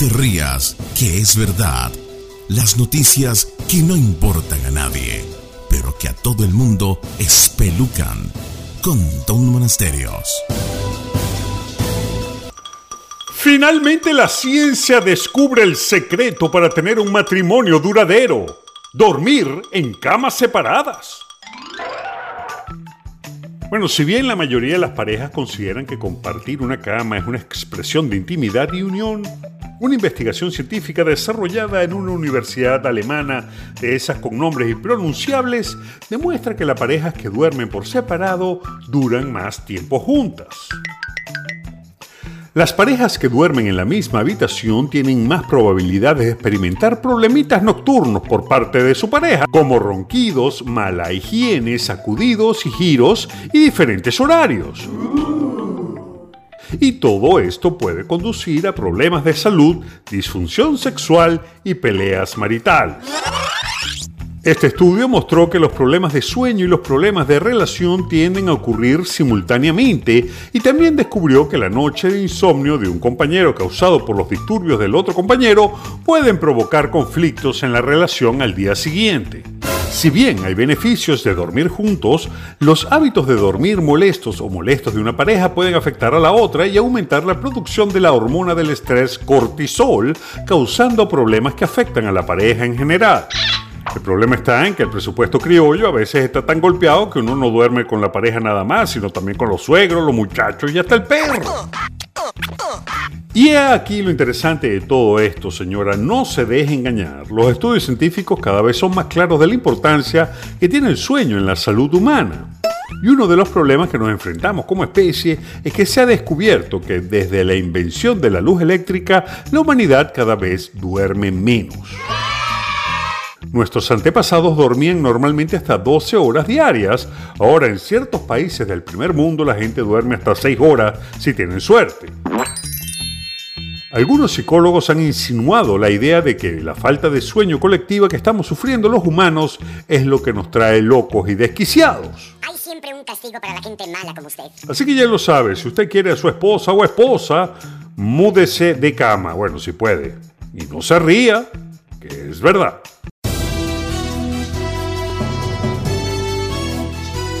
te rías, que es verdad. Las noticias que no importan a nadie, pero que a todo el mundo espelucan. Con Don Monasterios. Finalmente la ciencia descubre el secreto para tener un matrimonio duradero. Dormir en camas separadas. Bueno, si bien la mayoría de las parejas consideran que compartir una cama es una expresión de intimidad y unión, una investigación científica desarrollada en una universidad alemana de esas con nombres impronunciables demuestra que las parejas que duermen por separado duran más tiempo juntas. Las parejas que duermen en la misma habitación tienen más probabilidades de experimentar problemitas nocturnos por parte de su pareja, como ronquidos, mala higiene, sacudidos y giros y diferentes horarios. Y todo esto puede conducir a problemas de salud, disfunción sexual y peleas maritales. Este estudio mostró que los problemas de sueño y los problemas de relación tienden a ocurrir simultáneamente y también descubrió que la noche de insomnio de un compañero causado por los disturbios del otro compañero pueden provocar conflictos en la relación al día siguiente. Si bien hay beneficios de dormir juntos, los hábitos de dormir molestos o molestos de una pareja pueden afectar a la otra y aumentar la producción de la hormona del estrés cortisol, causando problemas que afectan a la pareja en general. El problema está en que el presupuesto criollo a veces está tan golpeado que uno no duerme con la pareja nada más, sino también con los suegros, los muchachos y hasta el perro. Y he aquí lo interesante de todo esto, señora, no se deje engañar. Los estudios científicos cada vez son más claros de la importancia que tiene el sueño en la salud humana. Y uno de los problemas que nos enfrentamos como especie es que se ha descubierto que desde la invención de la luz eléctrica, la humanidad cada vez duerme menos. Nuestros antepasados dormían normalmente hasta 12 horas diarias. Ahora en ciertos países del primer mundo la gente duerme hasta 6 horas si tienen suerte. Algunos psicólogos han insinuado la idea de que la falta de sueño colectiva que estamos sufriendo los humanos es lo que nos trae locos y desquiciados. Hay siempre un castigo para la gente mala como usted. Así que ya lo sabe, si usted quiere a su esposa o esposa, múdese de cama, bueno, si puede. Y no se ría, que es verdad.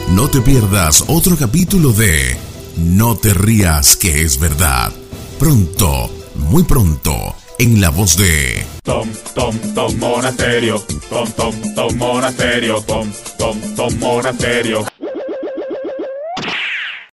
No te pierdas otro capítulo de No te rías que es verdad. Pronto, muy pronto, en la voz de Tom, Tom, Tom Monasterio. Tom, Tom, Tom Monasterio. Tom, Tom, Tom Monasterio.